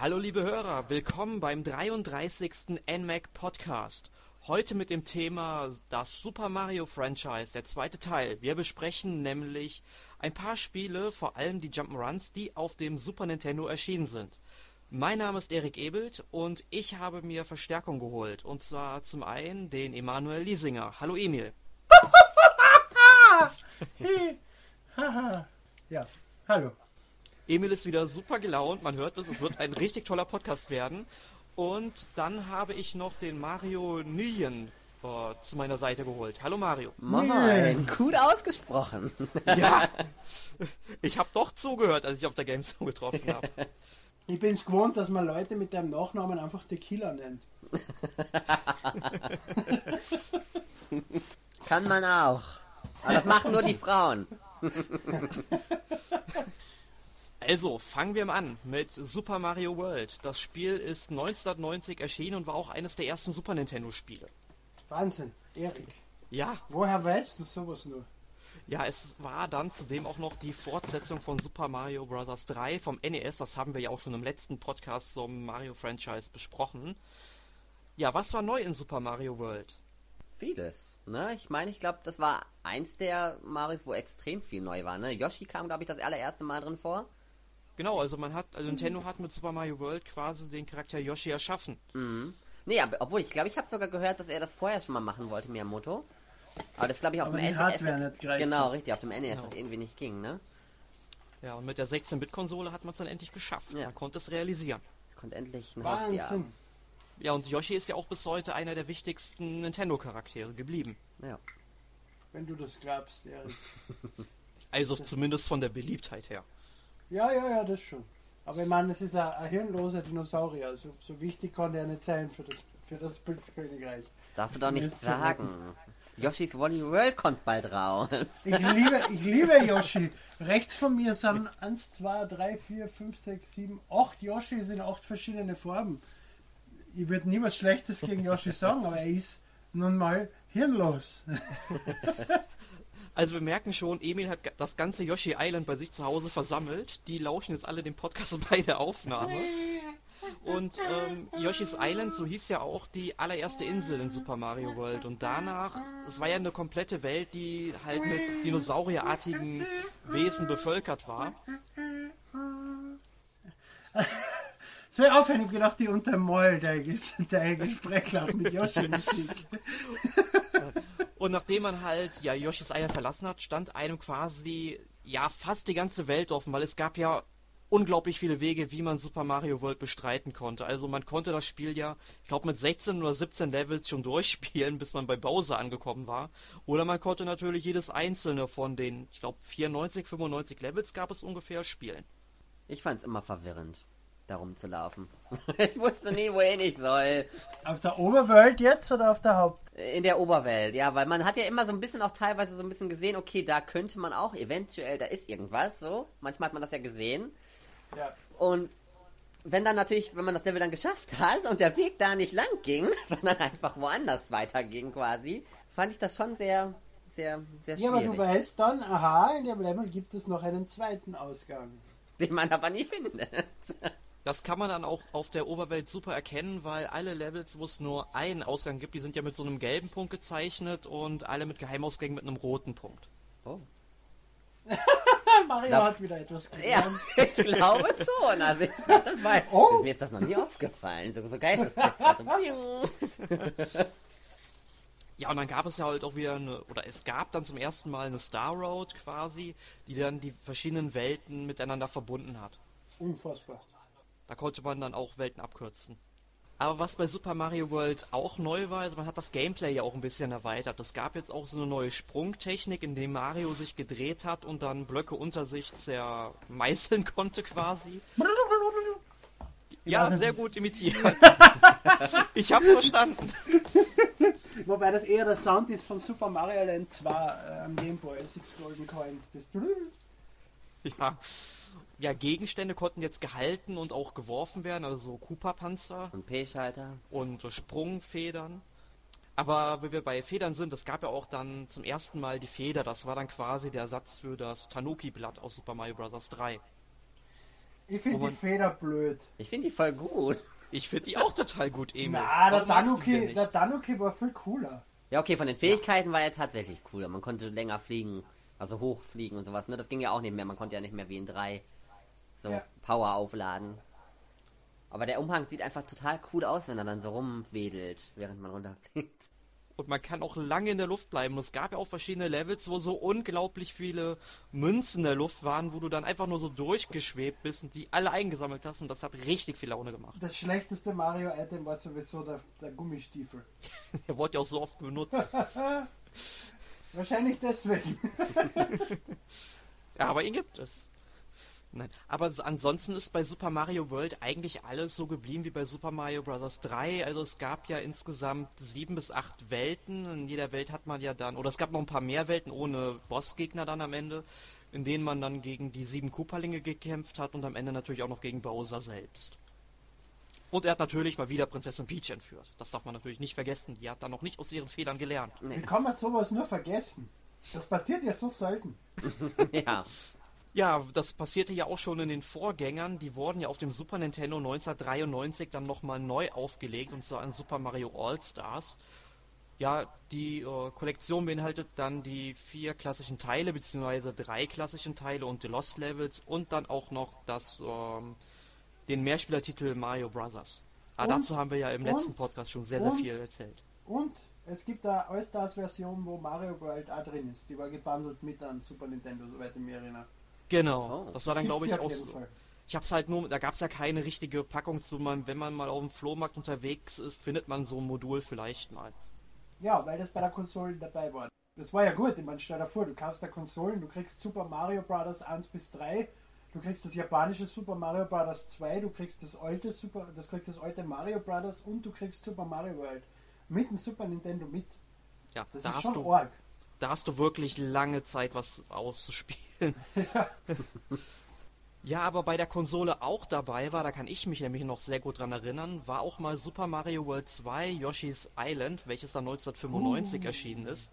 Hallo liebe Hörer, willkommen beim 33. NMAC Podcast. Heute mit dem Thema das Super Mario Franchise, der zweite Teil. Wir besprechen nämlich ein paar Spiele, vor allem die Jump'n'Runs, die auf dem Super Nintendo erschienen sind. Mein Name ist Erik Ebelt und ich habe mir Verstärkung geholt. Und zwar zum einen den Emanuel Liesinger. Hallo Emil. ja, hallo. Emil ist wieder super gelaunt, man hört es, es wird ein richtig toller Podcast werden. Und dann habe ich noch den Mario Nguyen äh, zu meiner Seite geholt. Hallo Mario. Moin, gut ausgesprochen. Ja, ich habe doch zugehört, als ich auf der Gamescom getroffen habe. Ich bin es gewohnt, dass man Leute mit deinem Nachnamen einfach Tequila nennt. Kann man auch. Aber das machen nur die Frauen. Also, fangen wir mal an mit Super Mario World. Das Spiel ist 1990 erschienen und war auch eines der ersten Super Nintendo Spiele. Wahnsinn, Erik. Ja. Woher weißt du sowas nur? Ja, es war dann zudem auch noch die Fortsetzung von Super Mario Bros. 3 vom NES. Das haben wir ja auch schon im letzten Podcast zum Mario Franchise besprochen. Ja, was war neu in Super Mario World? Vieles. Ne? Ich meine, ich glaube, das war eins der Marios, wo extrem viel neu war. Ne? Yoshi kam, glaube ich, das allererste Mal drin vor. Genau, also man hat, also Nintendo hat mit Super Mario World quasi den Charakter Yoshi erschaffen. Mhm. Nee, aber, obwohl ich glaube, ich habe sogar gehört, dass er das vorher schon mal machen wollte, Miyamoto. Aber das glaube ich auf Aber dem NES. Genau, richtig, auf dem NES Genau. das irgendwie nicht ging, ne? Ja, und mit der 16-Bit-Konsole hat man es dann endlich geschafft. Ja. Man konnte es realisieren. Konnte endlich ein Haus ja. Wahnsinn. Ja, und Yoshi ist ja auch bis heute einer der wichtigsten Nintendo-Charaktere geblieben. ja. Wenn du das glaubst, Erik. Also zumindest von der Beliebtheit her. Ja, ja, ja, das schon. Aber ich meine, es ist ein, ein hirnloser Dinosaurier. So, so wichtig kann der nicht sein für das, für das Pilzkönigreich. Das darfst du doch nicht sagen. Yoshis Woolly World kommt bald raus. Ich liebe, ich liebe Yoshi. Rechts von mir sind 1, 2, 3, 4, 5, 6, 7, 8 Yoshis in 8 verschiedene Farben. Ich würde nie was Schlechtes gegen Yoshi sagen, aber er ist nun mal hirnlos. Also wir merken schon, Emil hat das ganze Yoshi Island bei sich zu Hause versammelt. Die lauschen jetzt alle dem Podcast bei der Aufnahme. Und ähm, Yoshi's Island, so hieß ja auch die allererste Insel in Super Mario World. Und danach, es war ja eine komplette Welt, die halt mit dinosaurierartigen Wesen bevölkert war. Aufhören, ich hab gedacht, die untermalt der, der Gespräch mit Yoshi-Musik. Und nachdem man halt ja Yoshi's Island verlassen hat, stand einem quasi ja fast die ganze Welt offen, weil es gab ja unglaublich viele Wege, wie man Super Mario World bestreiten konnte. Also man konnte das Spiel ja, ich glaube mit 16 oder 17 Levels schon durchspielen, bis man bei Bowser angekommen war. Oder man konnte natürlich jedes einzelne von den, ich glaube 94, 95 Levels gab es ungefähr spielen. Ich fand's immer verwirrend, da rumzulaufen. ich wusste nie, wohin ich soll. Auf der Oberwelt jetzt oder auf der Haupt? In der Oberwelt, ja, weil man hat ja immer so ein bisschen auch teilweise so ein bisschen gesehen, okay, da könnte man auch eventuell, da ist irgendwas, so. Manchmal hat man das ja gesehen. Ja. Und wenn dann natürlich, wenn man das Level dann geschafft hat und der Weg da nicht lang ging, sondern einfach woanders weiterging quasi, fand ich das schon sehr, sehr, sehr Ja, aber schwierig. du weißt dann, aha, in dem Level gibt es noch einen zweiten Ausgang. den man aber nie findet. Das kann man dann auch auf der Oberwelt super erkennen, weil alle Levels, wo es nur einen Ausgang gibt, die sind ja mit so einem gelben Punkt gezeichnet und alle mit Geheimausgängen mit einem roten Punkt. Oh. Mario Da- hat wieder etwas Ja, gelernt. ich glaube schon. Also ich glaub, das war, Oh. mir ist das noch nie aufgefallen. So, so geil ist das gerade. So, Ja, und dann gab es ja halt auch wieder eine, oder es gab dann zum ersten Mal eine Star Road quasi, die dann die verschiedenen Welten miteinander verbunden hat. Unfassbar. Da konnte man dann auch Welten abkürzen. Aber was bei Super Mario World auch neu war, also man hat das Gameplay ja auch ein bisschen erweitert. Es gab jetzt auch so eine neue Sprungtechnik, in dem Mario sich gedreht hat und dann Blöcke unter sich zermeißeln konnte quasi. Ja, sehr gut imitiert. ich hab's verstanden. Wobei das eher der Sound ist von Super Mario Land 2 äh, am Game Boy, Six Golden Coins. Das Ja. Ja, Gegenstände konnten jetzt gehalten und auch geworfen werden, also so Koopa-Panzer Und P-Schalter. und so Sprungfedern. Aber wenn wir bei Federn sind, es gab ja auch dann zum ersten Mal die Feder, das war dann quasi der Ersatz für das Tanuki-Blatt aus Super Mario Bros. 3. Ich finde die Feder blöd. Ich finde die voll gut. Ich finde die auch total gut, Emil. Na, der nicht? der Danuki war viel cooler. Ja, okay, von den Fähigkeiten war er tatsächlich cool. Man konnte länger fliegen, also hochfliegen und sowas. Ne? Das ging ja auch nicht mehr. Man konnte ja nicht mehr wie in 3 so Ja. Power aufladen. Aber der Umhang sieht einfach total cool aus, wenn er dann so rumwedelt, während man runterfliegt. Und man kann auch lange in der Luft bleiben. Es gab ja auch verschiedene Levels, wo so unglaublich viele Münzen in der Luft waren, wo du dann einfach nur so durchgeschwebt bist und die alle eingesammelt hast. Und das hat richtig viel Laune gemacht. Das schlechteste Mario-Item war sowieso der, der Gummistiefel. Der wurde ja auch so oft benutzt. Wahrscheinlich deswegen. Ja, aber ihn gibt es. Nein. Aber ansonsten ist bei Super Mario World eigentlich alles so geblieben wie bei Super Mario Bros. 3. Also es gab ja insgesamt sieben bis acht Welten. In jeder Welt hat man ja dann, oder es gab noch ein paar mehr Welten ohne Bossgegner dann am Ende, in denen man dann gegen die sieben Koopalinge gekämpft hat und am Ende natürlich auch noch gegen Bowser selbst. Und er hat natürlich mal wieder Prinzessin Peach entführt. Das darf man natürlich nicht vergessen. Die hat dann noch nicht aus ihren Fehlern gelernt. Wie kann man sowas nur vergessen? Das passiert ja so selten. ja. Ja, das passierte ja auch schon in den Vorgängern. Die wurden ja auf dem Super Nintendo 1993 dann nochmal neu aufgelegt, und zwar in Super Mario All-Stars. Ja, die äh, Kollektion beinhaltet dann die vier klassischen Teile, beziehungsweise drei klassischen Teile und die Lost Levels und dann auch noch das, ähm, den Mehrspielertitel Mario Brothers. Aber Und- dazu haben wir ja im und- letzten Podcast schon sehr, sehr und- viel erzählt. Und es gibt eine All-Stars-Version, wo Mario World auch drin ist. Die war gebundelt mit einem Super Nintendo, soweit ich mich erinnere. Genau, Oh, das war dann, glaube ich, auch so. Fall. Ich hab's halt nur, da gab's ja keine richtige Packung zu, man, wenn man mal auf dem Flohmarkt unterwegs ist, findet man so ein Modul vielleicht mal. Ja, weil das bei der Konsole dabei war. Das war ja gut, ich meine, stell dir vor, du kaufst da Konsolen, du kriegst Super Mario Bros. 1 bis 3, du kriegst das japanische Super Mario Bros. 2, du kriegst das alte Super, das kriegst das alte Mario Bros. und du kriegst Super Mario World mit dem Super Nintendo mit. Ja, Das da ist schon du, arg. Da hast du wirklich lange Zeit, was auszuspielen. Ja, aber bei der Konsole auch dabei war, da kann ich mich nämlich noch sehr gut dran erinnern, war auch mal Super Mario World 2 Yoshi's Island, welches dann 1995 Uh. erschienen ist.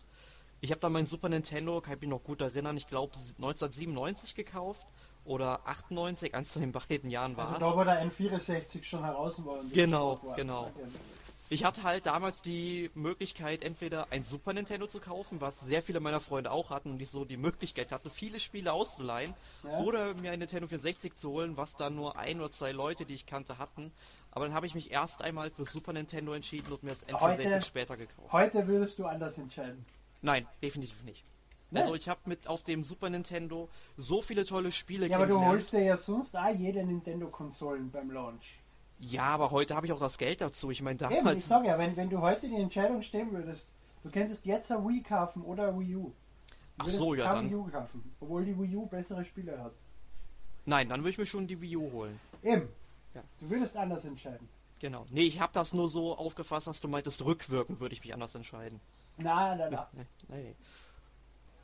Ich habe da mein Super Nintendo, kann ich mich noch gut erinnern, ich glaube 1997 gekauft oder 98, eins von den beiden Jahren war Also es. da, wo der N64 schon heraus war. und Genau, war. genau. Ich hatte halt damals die Möglichkeit, entweder ein Super Nintendo zu kaufen, was sehr viele meiner Freunde auch hatten und ich so die Möglichkeit hatte, viele Spiele auszuleihen, Ja. oder mir ein Nintendo 64 zu holen, was dann nur ein oder zwei Leute, die ich kannte, hatten. Aber dann habe ich mich erst einmal für Super Nintendo entschieden und mir das N64 Heute- später gekauft. Heute würdest du anders entscheiden. Nein, definitiv nicht. Nee. Also ich habe mit auf dem Super Nintendo so viele tolle Spiele Ja, aber du holst dir ja sonst auch jede Nintendo-Konsolen beim Launch. Ja, aber heute habe ich auch das Geld dazu. Ich meine, Eben, ich damals sage ja, wenn, wenn du heute die Entscheidung stehen würdest, du könntest jetzt ein Wii kaufen oder ein Wii U. Du Ach so, ja, dann- Wii U kaufen, obwohl die Wii U bessere Spiele hat. Nein, dann würde ich mir schon die Wii U holen. Eben. Ja. Du würdest anders entscheiden. Genau. Nee, ich habe das nur so aufgefasst, dass du meintest, rückwirkend würde ich mich anders entscheiden. Na, na, na. Nee, nee.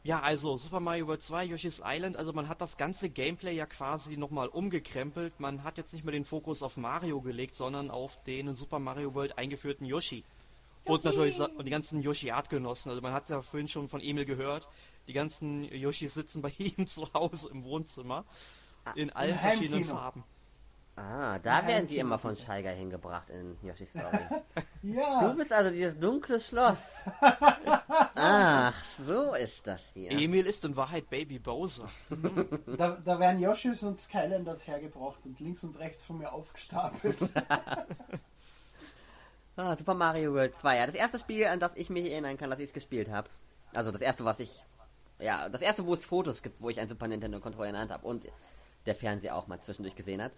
Ja, also Super Mario World 2, Yoshi's Island, also man hat das ganze Gameplay ja quasi nochmal umgekrempelt. Man hat jetzt nicht mehr den Fokus auf Mario gelegt, sondern auf den in Super Mario World eingeführten Yoshi. Und natürlich und die ganzen Yoshi-Artgenossen. Also man hat ja vorhin schon von Emil gehört, die ganzen Yoshis sitzen bei ihm zu Hause im Wohnzimmer. In allen verschiedenen. Farben. Ah, da Nein, werden die immer von. Scheiger hingebracht in Yoshi's Story. Ja, Du bist also dieses dunkle Schloss. Ach, so ist das hier. Emil ist in Wahrheit Baby Bowser. da, da werden Yoshis und Skylanders hergebracht und links und rechts von mir aufgestapelt. Ah, Super Mario World 2. Ja, das erste Spiel, an das ich mich erinnern kann, dass ich es gespielt habe. Also das erste, was ich. Ja, das erste, wo es Fotos gibt, wo ich einen Super Nintendo Controller in der Hand habe und der Fernseher auch mal zwischendurch gesehen hat.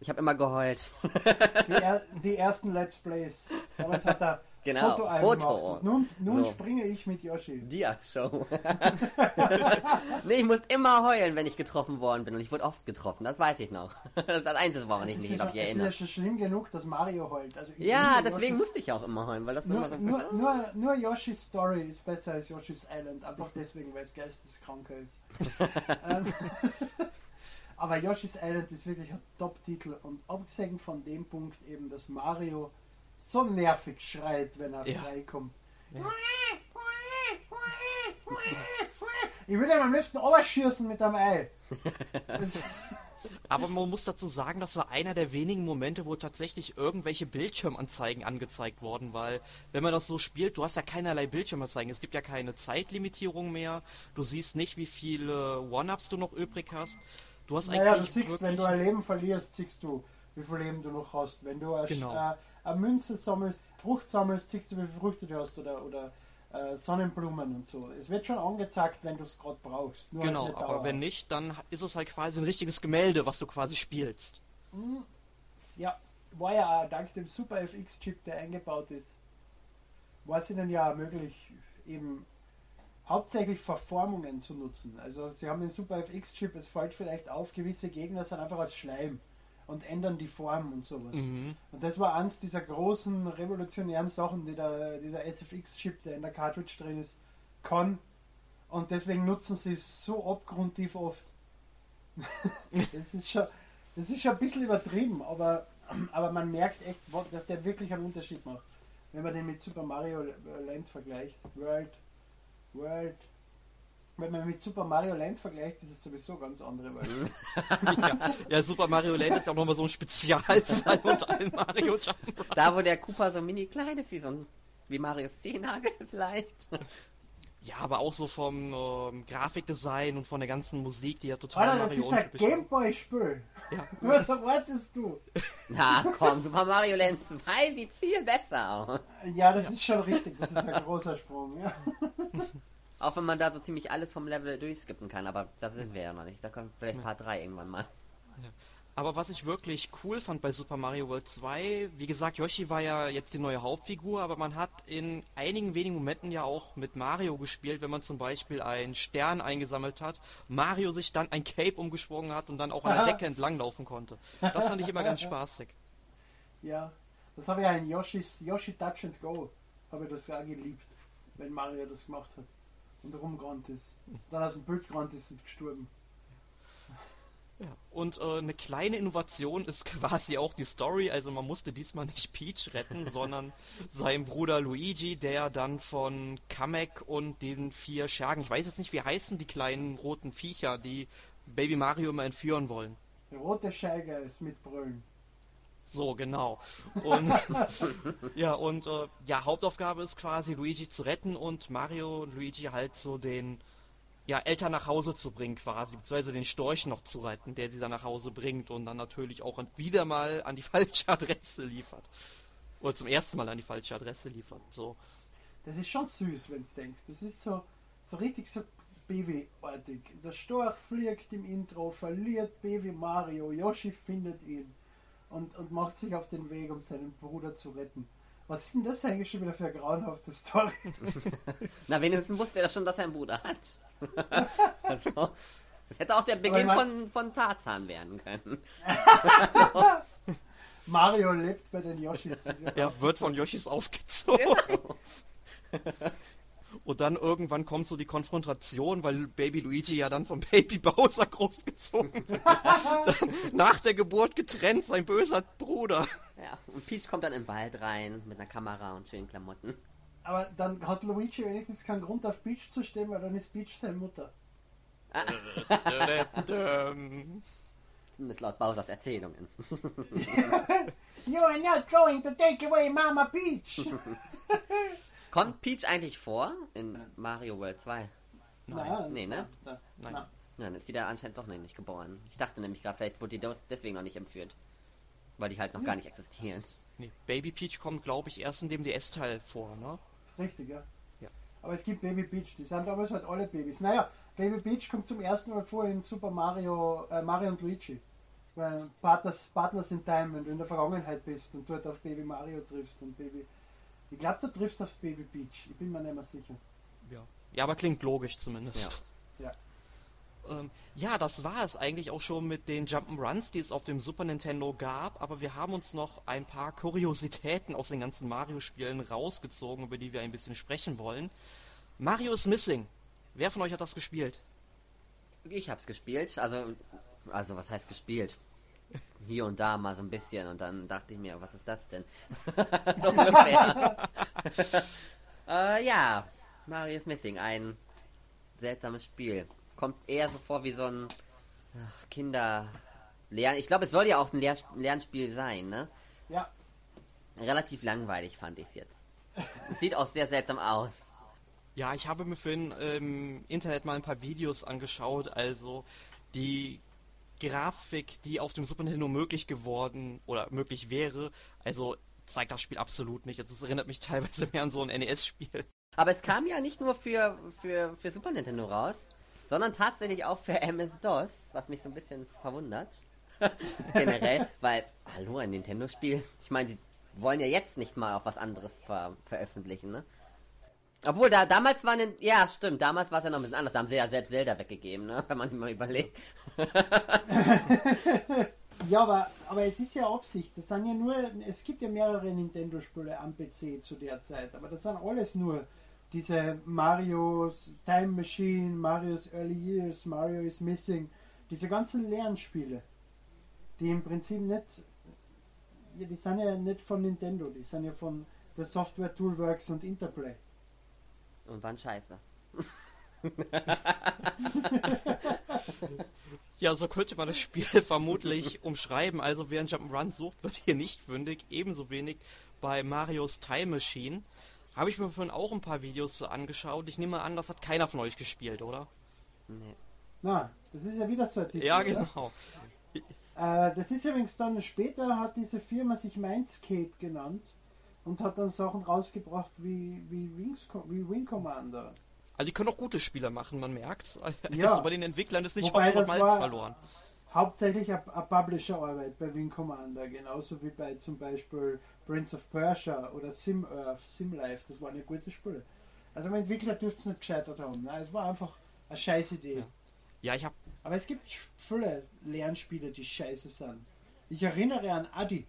Ich habe immer geheult. Die, er, die ersten Let's Plays. Damals hat er Genau, Foto, Foto. Nun, nun So. springe ich mit Yoshi. Dia-Show. nee, ich musste immer heulen, wenn ich getroffen worden bin. Und ich wurde oft getroffen, das weiß ich noch. Das ist das Einzige, woran ich mich noch hier es ist ja erinnere. schon schlimm genug, dass Mario heult. Also Ja, deswegen Yoshis- musste ich auch immer heulen, weil das Nur, so. nur, nur, nur Yoshi's Story ist besser als Yoshi's Island. Einfach deswegen, weil es geisteskranker ist. Aber Yoshi's Island ist wirklich ein Top-Titel. Und abgesehen von dem Punkt eben, dass Mario so nervig schreit, wenn er Ja. freikommt. Ja. Ich will ihn am liebsten schießen mit einem Ei. Aber man muss dazu sagen, das war einer der wenigen Momente, wo tatsächlich irgendwelche Bildschirmanzeigen angezeigt wurden, weil wenn man das so spielt, du hast ja keinerlei Bildschirmanzeigen. Es gibt ja keine Zeitlimitierung mehr. Du siehst nicht, wie viele One-Ups du noch übrig hast. Du hast Naja, du siehst, wenn du ein Leben verlierst, siehst du, wie viel Leben du noch hast. Wenn du eine, Genau. äh, eine Münze sammelst, Frucht sammelst, siehst du, wie viele Früchte du hast oder, oder äh, Sonnenblumen und so. Es wird schon angezeigt, wenn du es gerade brauchst. Genau, halt aber wenn nicht, dann ist es halt quasi ein richtiges Gemälde, was du quasi spielst. Ja, war ja dank dem Super FX-Chip, der eingebaut ist, war es ihnen ja möglich, eben hauptsächlich Verformungen zu nutzen. Also sie haben den Super FX-Chip, es fällt vielleicht auf, gewisse Gegner sind einfach als Schleim und ändern die Form und sowas. Mhm. Und das war eins dieser großen revolutionären Sachen, die der, dieser SFX-Chip, der in der Cartridge drin ist, kann. Und deswegen nutzen sie es so abgrundtief oft. das, ist schon, das ist schon ein bisschen übertrieben, aber, aber man merkt echt, dass der wirklich einen Unterschied macht. Wenn man den mit Super Mario Land vergleicht. World, World. Wenn man mit Super Mario Land vergleicht, ist es sowieso eine ganz andere Welt. ja. ja, Super Mario Land ist auch nochmal so ein Spezialfall unter allen Mario Jump'n'Runs. Da, wo der Cooper so mini klein ist, wie so ein, wie Marius Zehnagel vielleicht. Ja, aber auch so vom ähm, Grafikdesign und von der ganzen Musik, die ja total Alter, das Mario ist ein. Gameboy-Spiel. Ja. Was erwartest du? Na komm, Super Mario Land 2 sieht viel besser aus. Ja, das ist schon richtig. Das ist ein großer Sprung. Ja. Auch wenn man da so ziemlich alles vom Level durchskippen kann, aber da sind wir ja noch nicht. Da kommt vielleicht Part 3 irgendwann mal. Aber was ich wirklich cool fand bei Super Mario World 2, wie gesagt, Yoshi war ja jetzt die neue Hauptfigur, aber man hat in einigen wenigen Momenten ja auch mit Mario gespielt, wenn man zum Beispiel einen Stern eingesammelt hat, Mario sich dann ein Cape umgesprungen hat und dann auch an der. Decke entlanglaufen konnte. Das fand ich immer ganz spaßig. ja. Das habe ich ja in Yoshi's, Yoshi Touch and Go. Habe ich das auch geliebt, wenn Mario das gemacht hat. Und rumgerannt ist. Dann aus dem Bild gerannt ist und gestorben. Ja. Und äh, eine kleine Innovation ist quasi auch die Story. Also man musste diesmal nicht Peach retten, sondern seinen Bruder Luigi, der dann von Kamek und den vier Schergen, ich weiß jetzt nicht, wie heißen die kleinen roten Viecher, die Baby Mario immer entführen wollen. Der rote Scheige ist mit Brüllen. So, genau. Und ja, und äh, ja, Hauptaufgabe ist quasi Luigi zu retten und Mario und Luigi halt so den ja, Eltern nach Hause zu bringen quasi, beziehungsweise den Storch noch zu retten, der sie dann nach Hause bringt und dann natürlich auch wieder mal an die falsche Adresse liefert. Oder zum ersten Mal an die falsche Adresse liefert. So. Das ist schon süß, wenn du denkst. Das ist so, so richtig so Baby-artig. Der Storch fliegt im Intro, verliert Baby Mario, Yoshi findet ihn und, und macht sich auf den Weg, um seinen Bruder zu retten. Was ist denn das eigentlich schon wieder für eine grauenhafte Story? Na, wenigstens wusste er schon, dass er einen Bruder hat. also, das hätte auch der Beginn mein- von, von Tarzan werden können. Mario lebt bei den Yoshis. Er wird von Yoshis aufgezogen. Und dann irgendwann kommt so die Konfrontation, weil Baby Luigi ja dann vom Baby Bowser großgezogen wird. dann nach der Geburt getrennt, sein böser Bruder. Ja, und Peach kommt dann im Wald rein mit einer Kamera und schönen Klamotten. Aber dann hat Luigi wenigstens keinen Grund auf Peach zu stehen, weil dann ist Peach seine Mutter. Zumindest laut Bowsers Erzählungen. You are not going to take away Mama Peach! Kommt Peach eigentlich vor in Mario World 2? Nein, Nee, ne? Nein. Nein. Nein. Ist die da anscheinend doch noch nicht geboren. Ich dachte nämlich gerade, vielleicht wurde die dos- deswegen noch nicht entführt. Weil die halt noch gar nicht existieren. nee, Baby Peach kommt, glaube ich, erst in dem DS-Teil vor, ne? Ist richtig, ja. Ja. Aber es gibt Baby Peach, die sind damals halt alle Babys. Naja, Baby Peach kommt zum ersten Mal vor in Super Mario, äh, Mario und Luigi. Weil Partners, Partners in Time, wenn du in der Vergangenheit bist und dort auf Baby Mario triffst und Baby. Ich glaube, du triffst aufs Baby Peach. Ich bin mir nicht mehr sicher. Ja. Ja, aber klingt logisch zumindest. Ja. Ja, das war es eigentlich auch schon mit den Jump'n'Runs, die es auf dem Super Nintendo gab, aber wir haben uns noch ein paar Kuriositäten aus den ganzen Mario-Spielen rausgezogen, über die wir ein bisschen sprechen wollen. Mario is Missing. Wer von euch hat das gespielt? Ich hab's gespielt, also, also was heißt gespielt? Hier und da mal so ein bisschen und dann dachte ich mir, was ist das denn? so ungefähr. äh, ja, Mario is Missing, ein seltsames Spiel. Kommt eher so vor wie so ein ach, Kinder Lern ich glaube, es soll ja auch ein Lehr Lernspiel sein, ne? Ja. Relativ langweilig fand ich es jetzt. Es sieht auch sehr seltsam aus. Ja, ich habe mir für im ähm, Internet mal ein paar Videos angeschaut, also die Grafik, die auf dem Super Nintendo möglich geworden oder möglich wäre, also zeigt das Spiel absolut nicht. Es erinnert mich teilweise mehr an so ein NES-Spiel. Aber es kam ja nicht nur für, für, für Super Nintendo raus, sondern tatsächlich auch für MS-DOS, was mich so ein bisschen verwundert. Generell, weil, hallo, ein Nintendo-Spiel. Ich meine, sie wollen ja jetzt nicht mal auf was anderes ver veröffentlichen, ne? Obwohl, da damals war ein, ja, stimmt, damals war es ja noch ein bisschen anders. Da haben sie ja selbst Zelda weggegeben, ne? Wenn man mal überlegt. Ja, aber, aber es ist ja Absicht. Das sind ja nur, es gibt ja mehrere Nintendo-Spiele am PC zu der Zeit, aber das sind alles nur diese Mario's Time Machine, Mario's Early Years, Mario is Missing, diese ganzen Lernspiele, die im Prinzip nicht, ja, die sind ja nicht von Nintendo, die sind ja von der Software Toolworks und Interplay. Und waren scheiße. Ja, so könnte man das Spiel vermutlich umschreiben. Also wer einen Jump'n'Run sucht, wird hier nicht fündig. Ebenso wenig bei Marios Time Machine. Habe ich mir vorhin auch ein paar Videos so angeschaut. Ich nehme an, das hat keiner von euch gespielt, oder? Nee. Na, das ist ja wieder so ein Titel. Ja, genau. Äh, das ist übrigens dann später hat diese Firma sich Mindscape genannt und hat dann Sachen rausgebracht wie, wie, Wings, wie Wing Commander. Also die können auch gute Spiele machen, man merkt. Ja. Also bei den Entwicklern ist nicht Wobei Hopfen und das Malz war- verloren. Hauptsächlich eine Publisher-Arbeit bei Wing Commander, genauso wie bei zum Beispiel Prince of Persia oder Sim Earth, Sim Life, das waren ja gute Spiele. Also mein Entwickler dürfte es nicht gescheitert haben. Ne? Es war einfach eine scheiß Idee. Ja. Ja, ich habe Aber es gibt viele Lernspiele, die scheiße sind. Ich erinnere an Adi,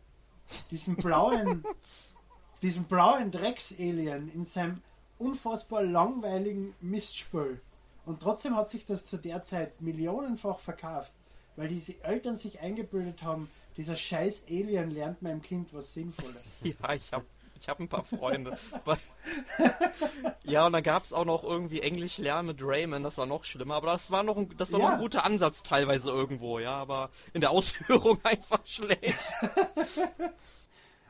diesen blauen, diesen blauen Drecks-Alien in seinem unfassbar langweiligen Mistspiel. Und trotzdem hat sich das zu der Zeit millionenfach verkauft, weil diese Eltern sich eingebildet haben, dieser scheiß Alien lernt meinem Kind was Sinnvolles. Ja, ich habe ich hab ein paar Freunde. Ja, und dann gab es auch noch irgendwie Englisch lernen mit Rayman, das war noch schlimmer, aber das war noch ein, das war noch Ja. ein guter Ansatz teilweise irgendwo, ja, aber in der Ausführung einfach schlecht.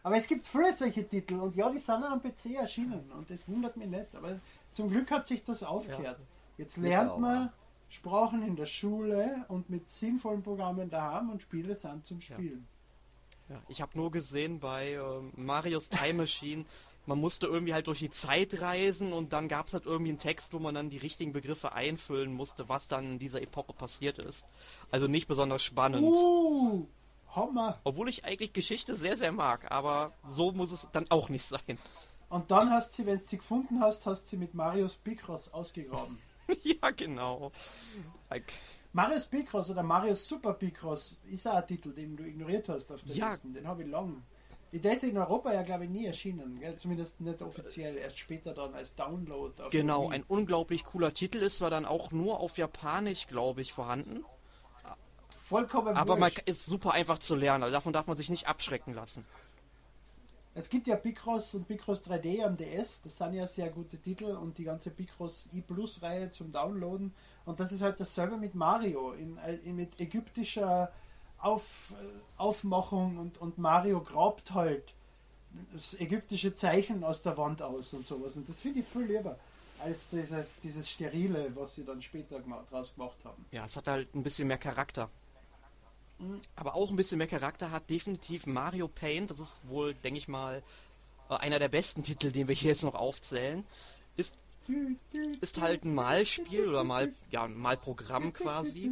Aber es gibt viele solche Titel und ja, die sind auch am PC erschienen und das wundert mich nicht. Aber zum Glück hat sich das aufgehört. Jetzt lernt man Sprachen in der Schule und mit sinnvollen Programmen daheim und Spiele sind zum Spielen. Ja, ich habe nur gesehen bei ähm, Marios Time Machine, man musste irgendwie halt durch die Zeit reisen und dann gab es halt irgendwie einen Text, wo man dann die richtigen Begriffe einfüllen musste, was dann in dieser Epoche passiert ist. Also nicht besonders spannend. Uh, Hammer! Obwohl ich eigentlich Geschichte sehr, sehr mag, aber so muss es dann auch nicht sein. Und dann hast sie, wenn du sie gefunden hast, hast sie mit Marius Picross ausgegraben. ja, genau. Like, Marius Picross oder Marius Super Picross ist auch ein Titel, den du ignoriert hast auf der Ja. Liste. Den habe ich lang. Der ist in Europa ja, glaube ich, nie erschienen. Gell? Zumindest nicht offiziell. Erst später dann als Download. Genau, ein unglaublich cooler Titel ist zwar dann auch nur auf Japanisch, glaube ich, vorhanden. Vollkommen Aber man wurscht. ist super einfach zu lernen, also davon darf man sich nicht abschrecken lassen. Es gibt ja Picross und Picross 3D am DS, das sind ja sehr gute Titel und die ganze Picross i Plus Reihe zum Downloaden und das ist halt dasselbe mit Mario, in, in, mit ägyptischer Auf, Aufmachung und, und Mario grabt halt das ägyptische Zeichen aus der Wand aus und sowas und das finde ich viel lieber als dieses, dieses Sterile, was sie dann später draus gemacht haben. Ja, es hat halt ein bisschen mehr Charakter. Aber auch ein bisschen mehr Charakter hat definitiv Mario Paint. Das ist wohl, denke ich mal, äh, einer der besten Titel, den wir hier jetzt noch aufzählen. Ist, ist halt ein Malspiel oder mal, ja, ein Malprogramm quasi.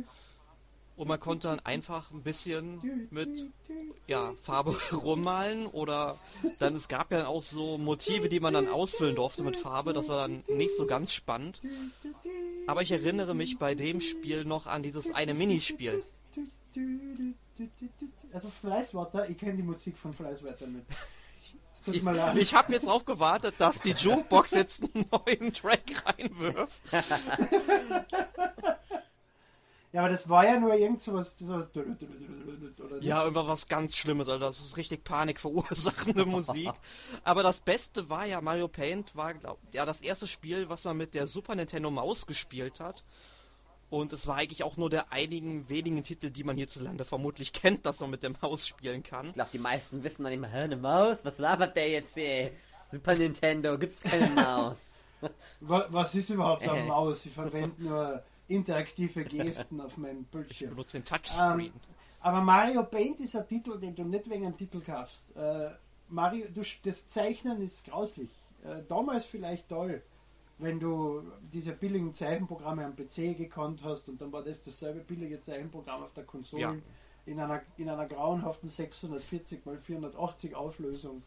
Und man konnte dann einfach ein bisschen mit ja, Farbe rummalen oder dann es gab ja auch so Motive, die man dann ausfüllen durfte mit Farbe. Das war dann nicht so ganz spannend. Aber ich erinnere mich bei dem Spiel noch an dieses eine Minispiel. Also Fleißwater, ich kenne die Musik von Fleißwater nicht. Es tut mir leid. Ich habe jetzt drauf gewartet, dass die Jukebox jetzt einen neuen Track reinwirft. Ja, aber das war ja nur irgend sowas. sowas Ja, irgendwas was ganz Schlimmes, also das ist richtig Panik verursachende Musik. Aber das Beste war ja, Mario Paint war, glaub, ja, das erste Spiel, was man mit der Super Nintendo Maus gespielt hat. Und es war eigentlich auch nur der einigen wenigen Titel, die man hierzulande vermutlich kennt, dass man mit der Maus spielen kann. Ich glaube, die meisten wissen nicht mal, hä, eine Maus? Was labert der jetzt hier? Super Nintendo, gibt's keine Maus. Wa- Was ist überhaupt eine Maus? Ich verwende nur interaktive Gesten auf meinem Ich Bildschirm. benutze den Touchscreen. Aber Mario Paint ist ein Titel, den du nicht wegen einem Titel kaufst. Äh, Mario, du, das Zeichnen ist grauslich. Äh, damals vielleicht toll, wenn du diese billigen Zeichenprogramme am PC gekonnt hast und dann war das dasselbe billige Zeichenprogramm auf der Konsole Ja. in, einer, in einer grauenhaften 640 x 480 Auflösung.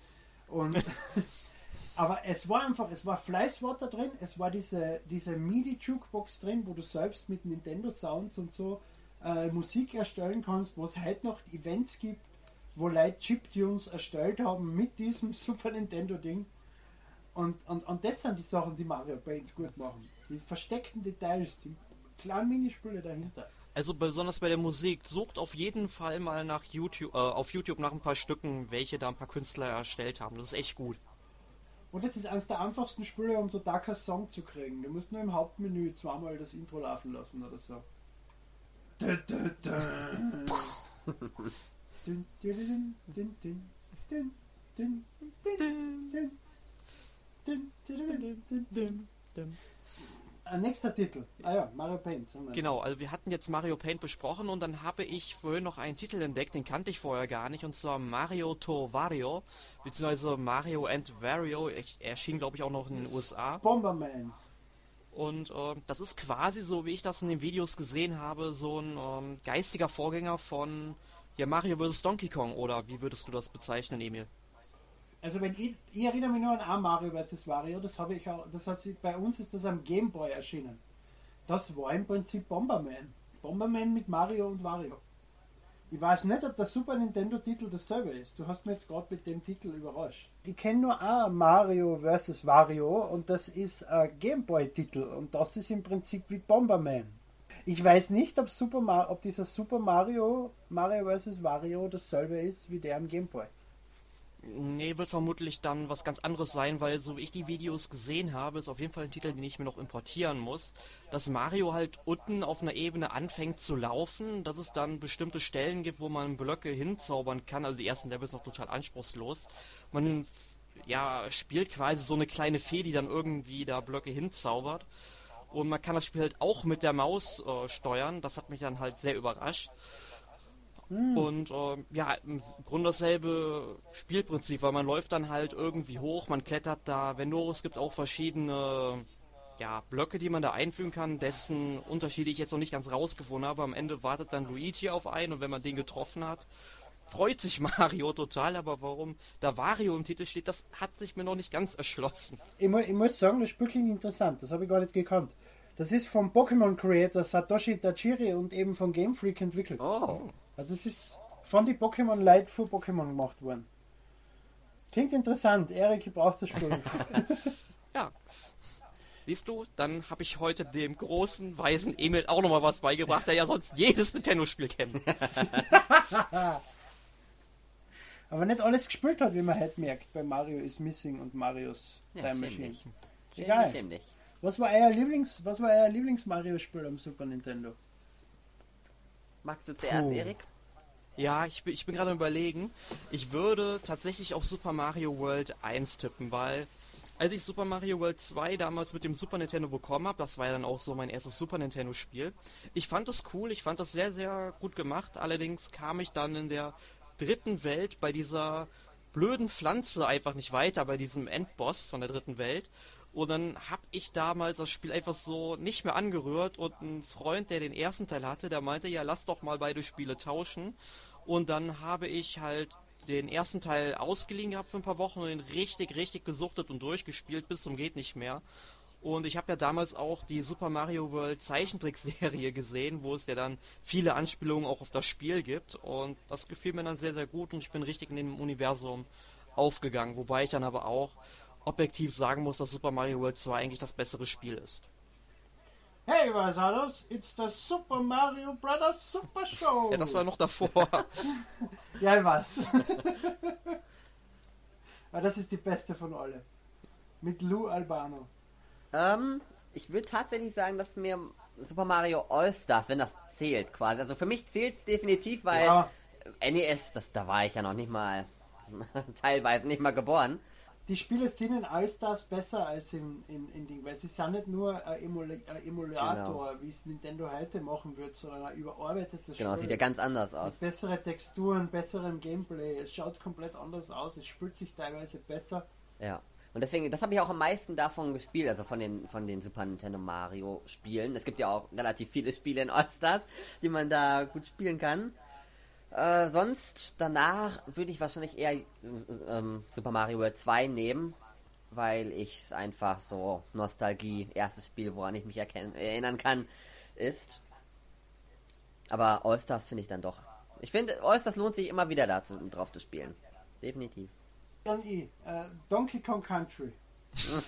Und aber es war einfach, es war Fleißwater drin, es war diese, diese MIDI-Jukebox drin, wo du selbst mit Nintendo Sounds und so äh, Musik erstellen kannst, wo es heute noch Events gibt, wo Leute Chiptunes erstellt haben mit diesem Super Nintendo Ding. Und, und, und das sind die Sachen, die Mario Paint gut machen. Die versteckten Details, die kleinen Minispiele dahinter. Also besonders bei der Musik, sucht auf jeden Fall mal nach YouTube, äh, auf YouTube nach ein paar Stücken, welche da ein paar Künstler erstellt haben. Das ist echt gut. Und das ist eines der einfachsten Spiele, um keinen Song zu kriegen. Du musst nur im Hauptmenü zweimal das Intro laufen lassen oder so. Nächster Titel. Ah ja, Mario Paint. Genau, also wir hatten jetzt Mario Paint besprochen und dann habe ich vorhin noch einen Titel entdeckt, den kannte ich vorher gar nicht, und zwar Mario to Wario, beziehungsweise Mario and Wario, Ich- erschien glaube ich auch noch in den USA. Bomberman. Und äh, das ist quasi so, wie ich das in den Videos gesehen habe, so ein ähm, geistiger Vorgänger von ja, Mario vs. Donkey Kong, oder wie würdest du das bezeichnen, Emil? Also wenn ich, ich erinnere mich nur an ein Mario vs. Wario, das habe ich auch, das sich, bei uns ist das am Game Boy erschienen. Das war im Prinzip Bomberman. Bomberman mit Mario und Wario. Ich weiß nicht, ob der Super Nintendo Titel dasselbe ist. Du hast mir jetzt gerade mit dem Titel überrascht. Ich kenne nur ein Mario vs. Wario und das ist ein Game Boy Titel und das ist im Prinzip wie Bomberman. Ich weiß nicht, ob, Super Mar ob dieser Super Mario, Mario vs. Wario dasselbe ist wie der am Game Boy. Nee, wird vermutlich dann was ganz anderes sein, weil so wie ich die Videos gesehen habe, ist auf jeden Fall ein Titel, den ich mir noch importieren muss, dass Mario halt unten auf einer Ebene anfängt zu laufen, dass es dann bestimmte Stellen gibt, wo man Blöcke hinzaubern kann, also die ersten Levels noch total anspruchslos. Man ja, spielt quasi so eine kleine Fee, die dann irgendwie da Blöcke hinzaubert. Und man kann das Spiel halt auch mit der Maus äh, steuern. Das hat mich dann halt sehr überrascht. Und ähm, ja, im Grunde dasselbe Spielprinzip, weil man läuft dann halt irgendwie hoch, man klettert da, wenn nur es gibt auch verschiedene ja, Blöcke, die man da einfügen kann, dessen Unterschiede ich jetzt noch nicht ganz rausgefunden habe. Am Ende wartet dann Luigi auf einen und wenn man den getroffen hat, freut sich Mario total, aber warum da Wario im Titel steht, das hat sich mir noch nicht ganz erschlossen. Ich, mu ich muss sagen, das Spiel klingt interessant. Das habe ich gar nicht gekannt. Das ist vom Pokémon Creator Satoshi Tajiri und eben von Game Freak entwickelt. Oh, Also es ist von die Pokémon Light für Pokémon gemacht worden. Klingt interessant. Erik braucht das Spiel. Ja. Siehst du, dann habe ich heute dem großen, weisen Emil auch nochmal was beigebracht, der ja sonst jedes Nintendo-Spiel kennt. Aber nicht alles gespielt hat, wie man heute merkt. Bei Mario is Missing und Marios Ja, Time Machine. Egal. Schäm dich. Was war euer Lieblings, was war euer Lieblings-Mario-Spiel am Super Nintendo? Magst du zuerst, Puh. Erik? Ja, ich bin, ich bin gerade am überlegen. Ich würde tatsächlich auf Super Mario World 1 tippen, weil als ich Super Mario World 2 damals mit dem Super Nintendo bekommen habe, das war ja dann auch so mein erstes Super Nintendo Spiel. Ich fand das cool, ich fand das sehr, sehr gut gemacht. Allerdings kam ich dann in der dritten Welt bei dieser blöden Pflanze einfach nicht weiter, bei diesem Endboss von der dritten Welt. Und dann habe ich damals das Spiel einfach so nicht mehr angerührt und ein Freund, der den ersten Teil hatte, der meinte, ja, lass doch mal beide Spiele tauschen. Und dann habe ich halt den ersten Teil ausgeliehen gehabt für ein paar Wochen und ihn richtig, richtig gesuchtet und durchgespielt bis zum geht nicht mehr. Und ich habe ja damals auch die Super Mario World Zeichentrickserie gesehen, wo es ja dann viele Anspielungen auch auf das Spiel gibt. Und das gefiel mir dann sehr, sehr gut und ich bin richtig in dem Universum aufgegangen. Wobei ich dann aber auch objektiv sagen muss, dass Super Mario World 2 eigentlich das bessere Spiel ist. Hey, was das? It's the Super Mario Brothers Super Show! Ja, das war noch davor. Ja, weiß. Aber das ist die beste von alle. Mit Lou Albano. Ähm, ich würde tatsächlich sagen, dass mir Super Mario All-Stars, wenn das zählt quasi. Also für mich zählt es definitiv, weil Ja. NES, das, da war ich ja noch nicht mal, teilweise nicht mal geboren. Die Spiele sind in All-Stars besser als in, in, in Ding, weil sie sind nicht nur ein, Emula ein Emulator, wie es Nintendo heute machen wird, sondern ein überarbeitetes Genau, Spiel. sieht ja ganz anders aus. Bessere Texturen, besserem Gameplay, es schaut komplett anders aus, es spielt sich teilweise besser. Ja. Und deswegen, das habe ich auch am meisten davon gespielt, also von den, von den Super Nintendo Mario Spielen. Es gibt ja auch relativ viele Spiele in All-Stars, die man da gut spielen kann. Äh, sonst, danach würde ich wahrscheinlich eher äh, ähm, Super Mario World 2 nehmen, weil ich es einfach so Nostalgie, erstes Spiel, woran ich mich erkennen, erinnern kann, ist. Aber All-Stars finde ich dann doch. Ich finde, All-Stars lohnt sich immer wieder dazu, drauf zu spielen. Definitiv. Dann äh, Donkey Kong Country.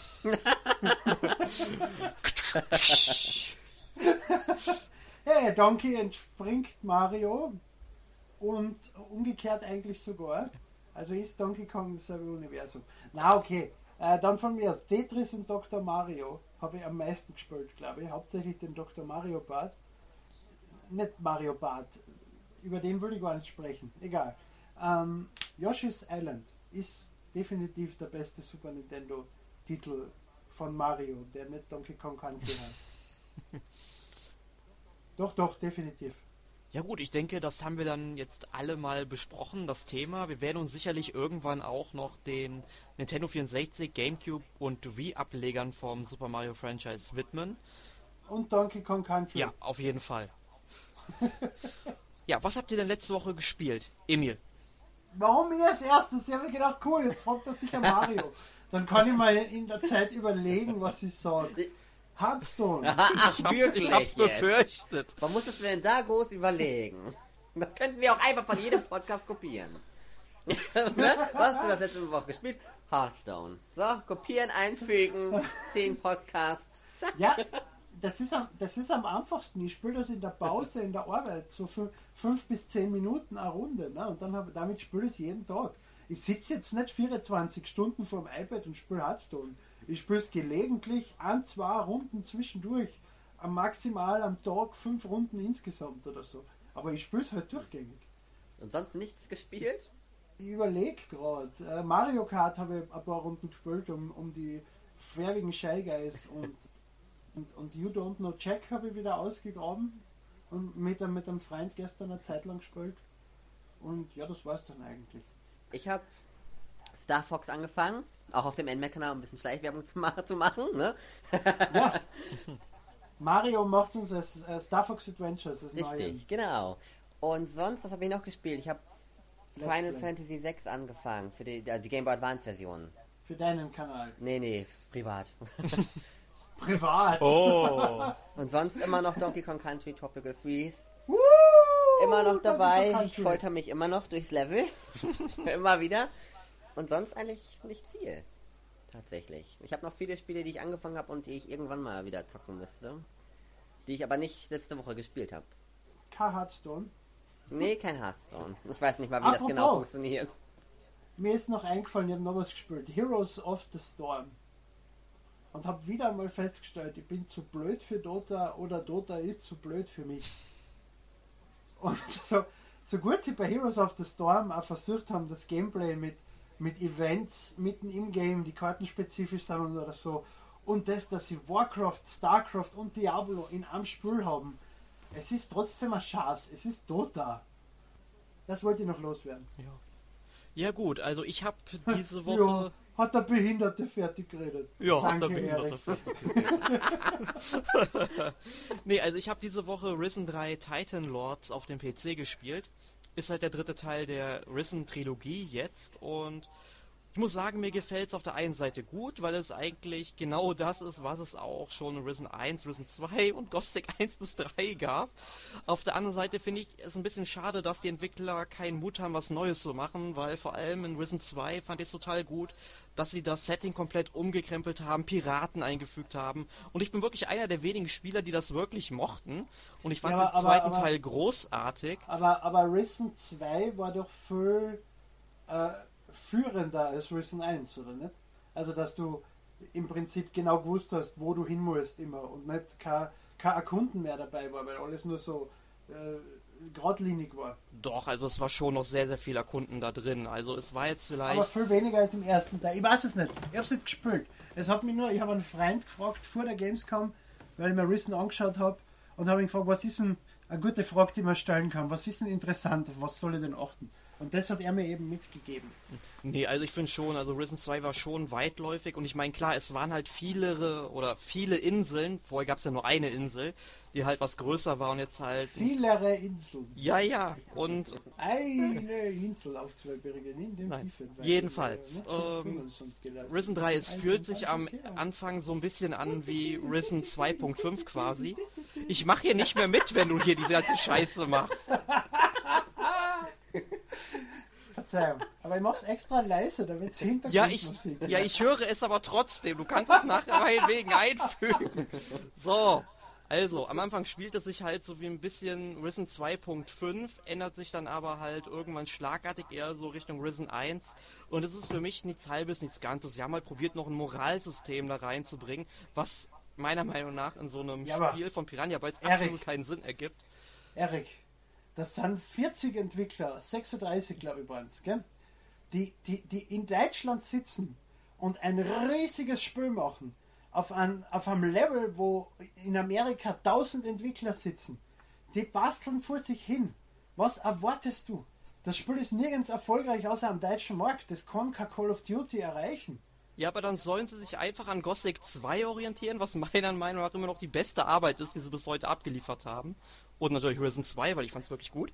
hey, Donkey entspringt Mario und umgekehrt eigentlich sogar. Also ist Donkey Kong dasselbe Universum. Na okay, äh, dann von mir aus Tetris und Dr. Mario habe ich am meisten gespielt, glaube ich. Hauptsächlich den Dr. Mario Part. Nicht Mario Part, über den würde ich gar nicht sprechen. Egal. Ähm, Yoshi's Island ist definitiv der beste Super Nintendo Titel von Mario, der nicht Donkey Kong Country heißt. doch, doch, definitiv. Ja gut, ich denke, das haben wir dann jetzt alle mal besprochen, das Thema. Wir werden uns sicherlich irgendwann auch noch den Nintendo 64, GameCube und Wii-Ablegern vom Super Mario Franchise widmen. Und Donkey Kong Country. Ja, auf jeden Fall. ja, was habt ihr denn letzte Woche gespielt? Emil. Warum ich als erstes? Ich habe mir gedacht, cool, jetzt fragt er sicher Mario. Dann kann ich mal in der Zeit überlegen, was ich sage. Hearthstone. Ich, hab, ich hab's jetzt? befürchtet. Was musstest du denn da groß überlegen? Das könnten wir auch einfach von jedem Podcast kopieren. ne? Was hast du das letzte Woche gespielt? Hearthstone. So, kopieren, einfügen, 10 Podcasts. Ja, das ist, am, das ist am einfachsten. Ich spiele das in der Pause, in der Arbeit, so fün- fünf bis zehn Minuten eine Runde. Ne? Und dann hab, damit spiele ich es jeden Tag. Ich sitze jetzt nicht 24 Stunden vor dem iPad und spiele Hearthstone. Ich spiele es gelegentlich an zwei Runden zwischendurch. Am maximal am Tag fünf Runden insgesamt oder so. Aber ich spiele es halt durchgängig. Und sonst nichts gespielt? Ich überlege gerade. Äh, Mario Kart habe ich ein paar Runden gespielt, um, um die färbigen Shy Guys und, und, und You Don't Know Jack habe ich wieder ausgegraben und mit, einem- mit einem Freund gestern eine Zeit lang gespielt. Und ja, das war's dann eigentlich. Ich habe Star Fox angefangen, auch auf dem NMAC-Kanal um ein bisschen Schleichwerbung zu, ma zu machen. Ne? Ja. Mario macht uns das äh, Star Fox Adventures, das neue. Richtig, genau. Und sonst, was habe ich noch gespielt? Ich habe Final Play. Fantasy 6 angefangen, für die, äh, die Game Boy Advance Version. Für deinen Kanal. Nee, nee, privat. Privat. Oh. Und sonst immer noch Donkey Kong Country Tropical Freeze. Woo! Immer noch dabei. Ich folter mich immer noch durchs Level. immer wieder. Und sonst eigentlich nicht viel. Tatsächlich. Ich habe noch viele Spiele, die ich angefangen habe und die ich irgendwann mal wieder zocken müsste. Die ich aber nicht letzte Woche gespielt habe. Kein Hearthstone. Nee, kein Hearthstone. Ich weiß nicht mal, wie das Apropos. genau funktioniert. Mir ist noch eingefallen, ich habe noch was gespielt. Heroes of the Storm. Und habe wieder mal festgestellt, ich bin zu blöd für Dota oder Dota ist zu blöd für mich. Und so, so gut sie bei Heroes of the Storm auch versucht haben, das Gameplay mit, mit Events mitten im Game, die kartenspezifisch sind oder so. Und das, dass sie Warcraft, Starcraft und Diablo in einem Spiel haben. Es ist trotzdem ein Schatz. Es ist Dota. Das wollte ich noch loswerden. Ja gut, also ich habe diese Ja, Woche... hat der Behinderte fertig geredet. Ja, hat der Danke, Behinderte Erik. Nee, also ich habe diese Woche Risen 3 Titan Lords auf dem PC gespielt. Ist halt der dritte Teil der Risen Trilogie jetzt und ich muss sagen, mir gefällt es auf der einen Seite gut, weil es eigentlich genau das ist, was es auch schon in Risen 1, Risen 2 und Gothic 1 bis 3 gab. Auf der anderen Seite finde ich es ein bisschen schade, dass die Entwickler keinen Mut haben, was Neues zu machen, weil vor allem in Risen 2 fand ich es total gut, dass sie das Setting komplett umgekrempelt haben, Piraten eingefügt haben. Und ich bin wirklich einer der wenigen Spieler, die das wirklich mochten. Und ich fand Ja, aber- den aber- zweiten aber- Teil großartig. Aber, aber Risen 2 war doch viel äh, führender als Risen 1, oder nicht? Also, dass du im Prinzip genau gewusst hast, wo du hin musst immer und nicht kein, kein Erkunden mehr dabei war, weil alles nur so äh, geradlinig war. Doch, also es war schon noch sehr, sehr viel Erkunden da drin. Also es war jetzt vielleicht. Aber viel weniger als im ersten Teil. Ich weiß es nicht. Ich habe es nicht gespielt. Es hat mich nur, ich habe einen Freund gefragt vor der Gamescom, weil ich mir Risen angeschaut habe und habe ihn gefragt, was ist denn eine gute Frage, die man stellen kann? Was ist denn interessant? Auf was soll ich denn achten? Und das hat er mir eben mitgegeben. Nee, also ich finde schon, also Risen 2 war schon weitläufig und ich meine, klar, es waren halt viele oder viele Inseln, vorher gab es ja nur eine Insel, die halt was größer war und jetzt halt. Vielere Inseln. Ja, ja, und. Eine Insel auf zwei Berge in dem Nein, tiefen jedenfalls, ähm. Risen 3, es fühlt sich am. Anfang so ein bisschen an wie Risen 2.5 quasi. Ich mache hier nicht mehr mit, wenn du hier diese ganze Scheiße machst. Verzeihung. Aber ich mach's extra leise, damit es Ja, ich, Hintergrundmusik ja, ich höre es aber trotzdem. Du kannst es nachher meinetwegen einfügen. So, also, am Anfang spielt es sich halt so wie ein bisschen Risen 2.5, ändert sich dann aber halt irgendwann schlagartig eher so Richtung Risen 1. Und es ist für mich nichts Halbes, nichts Ganzes. Sie haben halt probiert, noch ein Moralsystem da reinzubringen, was meiner Meinung nach in so einem Ja, Spiel von Piranha Bytes absolut keinen Sinn ergibt. Erik, das sind 40 Entwickler, 36 glaube ich waren es? Die, die, die in Deutschland sitzen und ein riesiges Spiel machen. Auf, ein, auf einem Level, wo in Amerika 1000 Entwickler sitzen. Die basteln vor sich hin. Was erwartest du? Das Spiel ist nirgends erfolgreich außer am deutschen Markt. Das kann kein Call of Duty erreichen. Ja, aber dann sollen sie sich einfach an Gothic 2 orientieren, was meiner Meinung nach immer noch die beste Arbeit ist, die sie bis heute abgeliefert haben. Und natürlich Risen 2, weil ich fand es wirklich gut.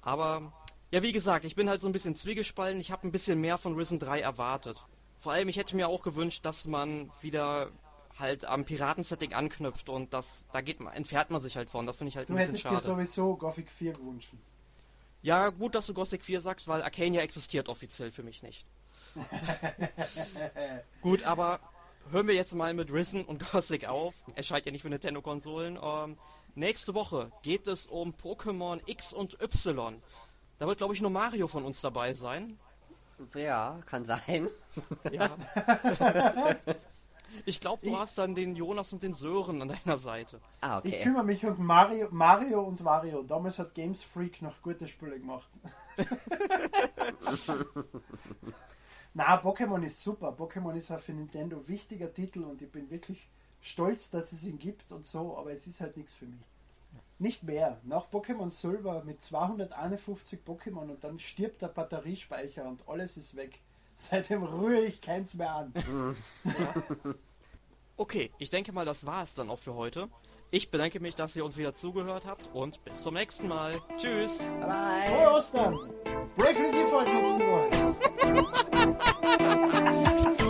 Aber, ja, wie gesagt, ich bin halt so ein bisschen zwiegespalten. Ich habe ein bisschen mehr von Risen 3 erwartet. Vor allem, ich hätte mir auch gewünscht, dass man wieder halt am Piratensetting anknüpft und das, da geht man, entfernt man sich halt von. Das finde ich halt Du ein bisschen hättest dir schade. sowieso Gothic 4 gewünscht. Ja, gut, dass du Gothic 4 sagst, weil Arcania existiert offiziell für mich nicht. gut, aber hören wir jetzt mal mit Risen und Gothic auf. Erscheint ja nicht für Nintendo-Konsolen. Ähm, nächste Woche geht es um Pokémon X und Y. Da wird, glaube ich, nur Mario von uns dabei sein. Ja, kann sein. Ja. ich glaube, du hast dann den Jonas und den Sören an deiner Seite. Ah, Ich okay. kümmere mich um Mario, Mario und Wario. Damals hat Games Freak noch gute Spiele gemacht. Na, Pokémon ist super. Pokémon ist auch für Nintendo wichtiger Titel und ich bin wirklich stolz, dass es ihn gibt und so, aber es ist halt nichts für mich. Nicht mehr. Nach Pokémon Silver mit 251 Pokémon und dann stirbt der Batteriespeicher und alles ist weg. Seitdem rühre ich keins mehr an. Okay, ich denke mal, das war es dann auch für heute. Ich bedanke mich, dass ihr uns wieder zugehört habt und bis zum nächsten Mal. Tschüss! Bye. Frohe Ostern! Bravely Default nächste Woche!